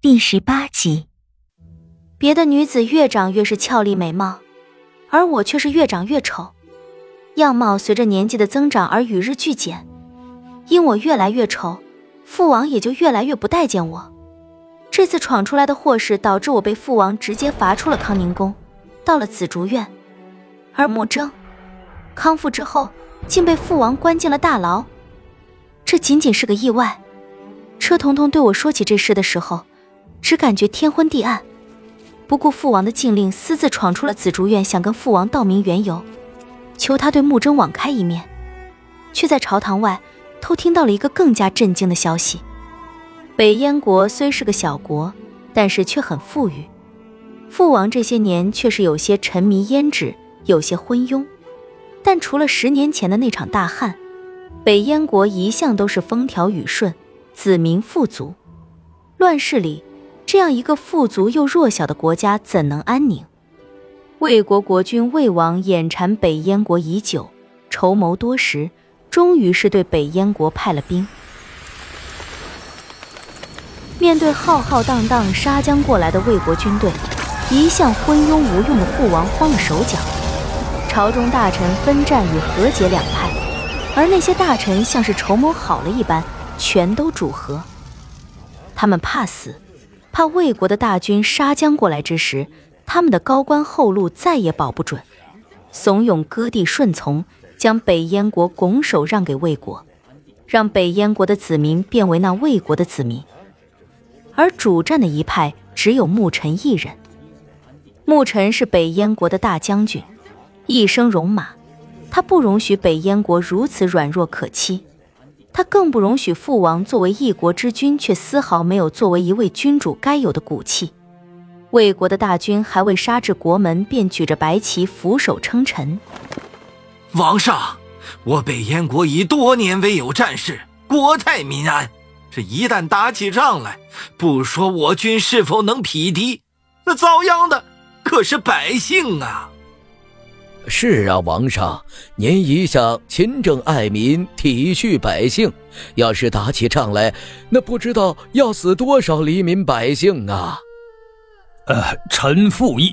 第十八集，别的女子越长越是俏丽美貌，而我却是越长越丑，样貌随着年纪的增长而与日俱减。因我越来越丑，父王也就越来越不待见我。这次闯出来的祸事，导致我被父王直接罚出了康宁宫，到了紫竹院。而穆征康复之后，竟被父王关进了大牢。这仅仅是个意外。车彤彤对我说起这事的时候。只感觉天昏地暗，不顾父王的禁令，私自闯出了紫竹院，想跟父王道明缘由，求他对穆征网开一面，却在朝堂外偷听到了一个更加震惊的消息：北燕国虽是个小国，但是却很富裕，父王这些年却是有些沉迷胭脂，有些昏庸。但除了十年前的那场大旱，北燕国一向都是风调雨顺，子民富足，乱世里。这样一个富足又弱小的国家怎能安宁？魏国国君魏王眼馋北燕国已久，筹谋多时，终于是对北燕国派了兵。面对浩浩荡荡杀将过来的魏国军队，一向昏庸无用的父王慌了手脚。朝中大臣分战与和解两派，而那些大臣像是筹谋好了一般，全都主和。他们怕死。怕魏国的大军杀将过来之时，他们的高官后路再也保不准，怂恿割地顺从，将北燕国拱手让给魏国，让北燕国的子民变为那魏国的子民。而主战的一派只有牧尘一人。牧尘是北燕国的大将军，一生戎马，他不容许北燕国如此软弱可欺。他更不容许父王作为一国之君，却丝毫没有作为一位君主该有的骨气。魏国的大军还未杀至国门，便举着白旗俯首称臣。王上，我北燕国已多年未有战事，国泰民安。这一旦打起仗来，不说我军是否能匹敌，那遭殃的可是百姓啊！是啊，王上，您一向勤政爱民，体恤百姓。要是打起仗来，那不知道要死多少黎民百姓啊！呃，臣附议。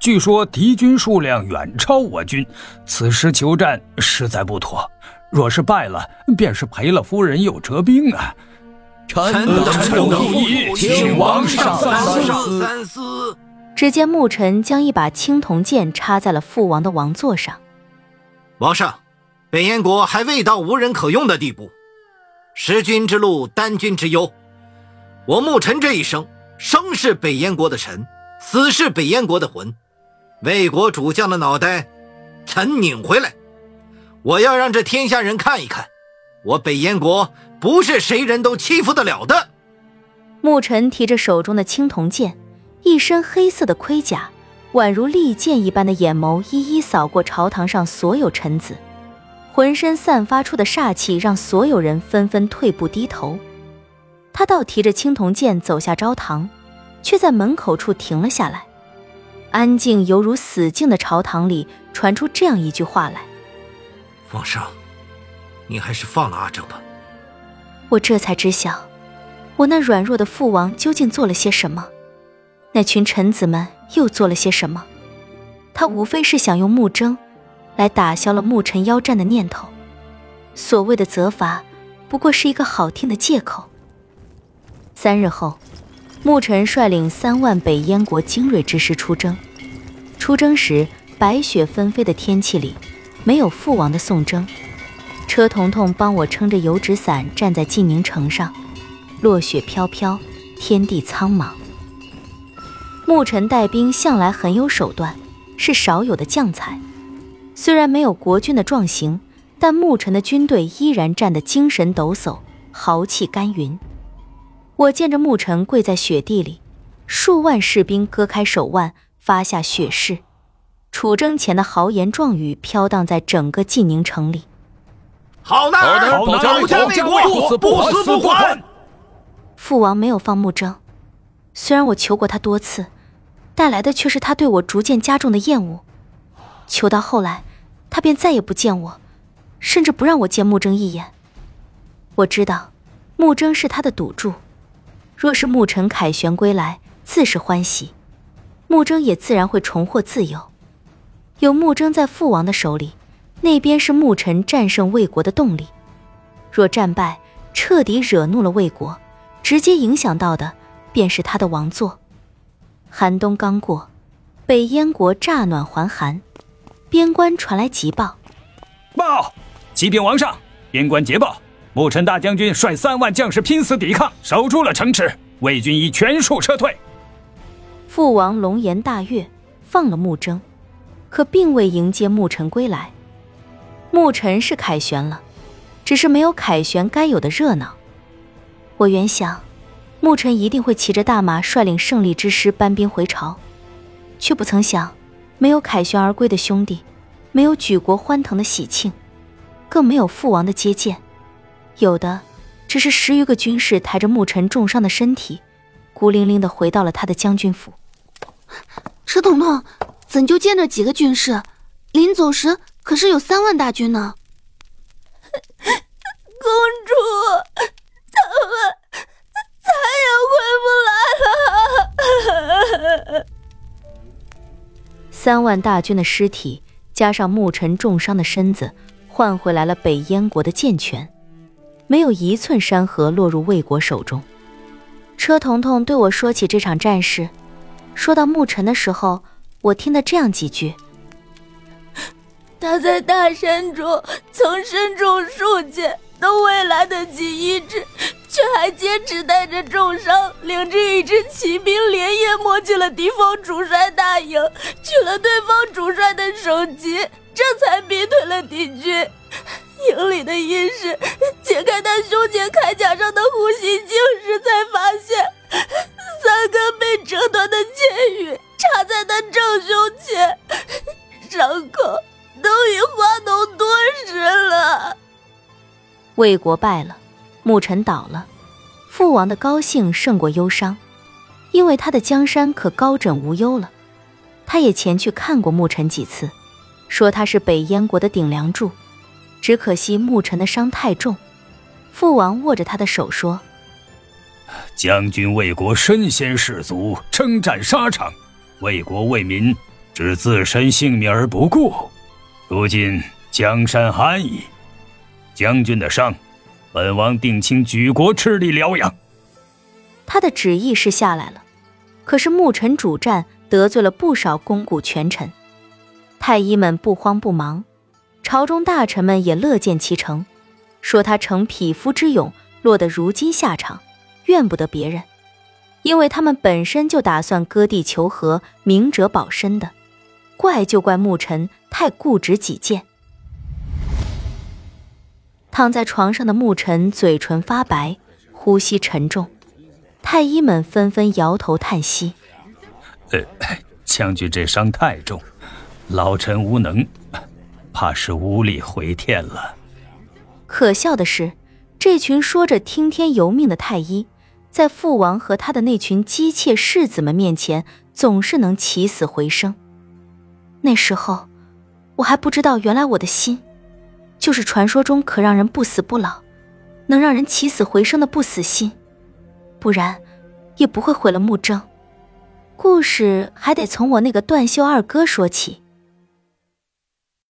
据说敌军数量远超我军，此时求战实在不妥。若是败了，便是赔了夫人又折兵啊！臣等附议，请王上三思。只见牧尘将一把青铜剑插在了父王的王座上。王上，北燕国还未到无人可用的地步，食君之路，担君之忧。我牧尘这一生，生是北燕国的臣，死是北燕国的魂。魏国主将的脑袋，臣拧回来。我要让这天下人看一看，我北燕国不是谁人都欺负得了的。牧尘提着手中的青铜剑。一身黑色的盔甲，宛如利剑一般的眼眸，一一扫过朝堂上所有臣子，浑身散发出的煞气让所有人纷纷退步低头。他倒提着青铜剑走下朝堂，却在门口处停了下来。安静犹如死静的朝堂里传出这样一句话来：“皇上，你还是放了阿正吧。”我这才知晓，我那软弱的父王究竟做了些什么。那群臣子们又做了些什么？他无非是想用木征来打消了牧尘邀战的念头。所谓的责罚，不过是一个好听的借口。三日后，牧尘率领三万北燕国精锐之师出征。出征时，白雪纷飞的天气里，没有父王的送征。车彤彤帮我撑着油纸伞站在晋宁城上，落雪飘飘，天地苍茫。牧尘带兵向来很有手段，是少有的将才。虽然没有国军的壮行，但牧尘的军队依然战得精神抖擞，豪气干云。我见着牧尘跪在雪地里，数万士兵割开手腕，发下血誓。楚征前的豪言壮语飘荡在整个晋宁城里。好男儿保家卫国，不死不还。父王没有放牧征，虽然我求过他多次。带来的却是他对我逐渐加重的厌恶，求到后来，他便再也不见我，甚至不让我见穆征一眼。我知道，穆征是他的赌注，若是牧尘凯旋归来，自是欢喜，穆征也自然会重获自由。有穆征在父王的手里，那边是牧尘战胜魏国的动力。若战败，彻底惹怒了魏国，直接影响到的便是他的王座。寒冬刚过，北燕国乍暖还寒，边关传来急报：报，启禀王上，边关捷报。牧尘大将军率三万将士拼死抵抗，守住了城池。魏军已全数撤退。父王龙颜大悦，放了穆征，可并未迎接牧尘归来。牧尘是凯旋了，只是没有凯旋该有的热闹。我原想，牧尘一定会骑着大马，率领胜利之师搬兵回朝，却不曾想，没有凯旋而归的兄弟，没有举国欢腾的喜庆，更没有父王的接见。有的，只是十余个军士抬着牧尘重伤的身体，孤零零的回到了他的将军府。车彤彤，怎就见着几个军士？临走时可是有三万大军呢。公主，三万大军的尸体，加上牧尘重伤的身子，换回来了北燕国的健全。没有一寸山河落入魏国手中。车彤彤对我说起这场战事，说到牧尘的时候，我听了这样几句：他在大山中曾身中数箭，都未来得及医治，却还坚持带着重伤，领着一支骑兵连夜摸进了敌方主帅大营，取了对方主帅的首级，这才逼退了敌军。营里的医师解开他胸前铠甲上的呼吸镜时，才发现三根被折断的箭羽插在他正胸前，伤口都已化脓多时了。魏国败了，牧尘倒了，父王的高兴胜过忧伤，因为他的江山可高枕无忧了。他也前去看过牧尘几次，说他是北燕国的顶梁柱。只可惜牧尘的伤太重，父王握着他的手说：“将军为国身先士卒，征战沙场，为国为民，置自身性命而不顾。如今江山安矣，将军的伤，本王定请举国吃力疗养。”他的旨意是下来了，可是牧尘主战得罪了不少肱骨权臣，太医们不慌不忙。朝中大臣们也乐见其成，说他逞匹夫之勇，落得如今下场，怨不得别人，因为他们本身就打算割地求和，明哲保身的，怪就怪牧尘太固执己见。躺在床上的牧尘嘴唇发白，呼吸沉重，太医们纷纷摇头叹息：“呃，将军这伤太重，老臣无能。”怕是无力回天了。可笑的是，这群说着听天由命的太医，在父王和他的那群姬妾世子们面前，总是能起死回生。那时候，我还不知道，原来我的心，就是传说中可让人不死不老，能让人起死回生的不死心。不然，也不会毁了穆征。故事还得从我那个断袖二哥说起。